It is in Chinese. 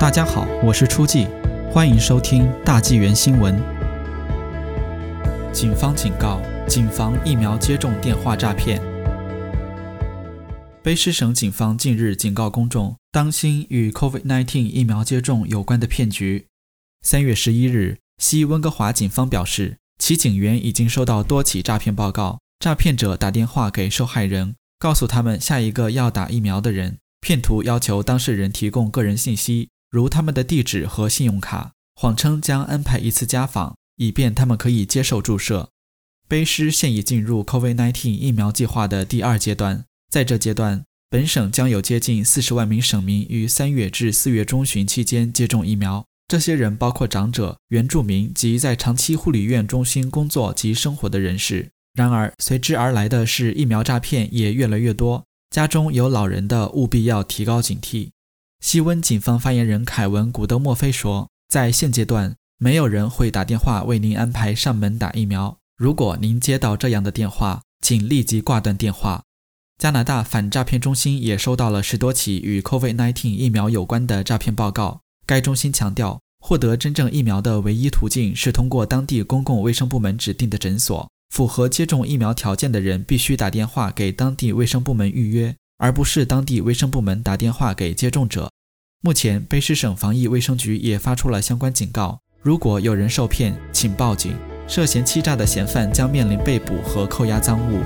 大家好，我是初季，欢迎收听大纪元新闻。警方警告：谨防疫苗接种电话诈骗。卑诗省警方近日警告公众，当心与 COVID-19 疫苗接种有关的骗局。三月十一日，西温哥华警方表示，其警员已经收到多起诈骗报告，诈骗者打电话给受害人，告诉他们下一个要打疫苗的人，骗徒要求当事人提供个人信息。如他们的地址和信用卡，谎称将安排一次家访，以便他们可以接受注射。卑诗现已进入 COVID-19 疫苗计划的第二阶段，在这阶段，本省将有接近四十万名省民于三月至四月中旬期间接种疫苗。这些人包括长者、原住民及在长期护理院中心工作及生活的人士。然而，随之而来的是疫苗诈骗也越来越多。家中有老人的，务必要提高警惕。西温警方发言人凯文·古德莫菲说：“在现阶段，没有人会打电话为您安排上门打疫苗。如果您接到这样的电话，请立即挂断电话。”加拿大反诈骗中心也收到了十多起与 COVID-19 疫苗有关的诈骗报告。该中心强调，获得真正疫苗的唯一途径是通过当地公共卫生部门指定的诊所。符合接种疫苗条件的人必须打电话给当地卫生部门预约。而不是当地卫生部门打电话给接种者。目前，卑诗省防疫卫生局也发出了相关警告：如果有人受骗，请报警。涉嫌欺诈的嫌犯将面临被捕和扣押赃物。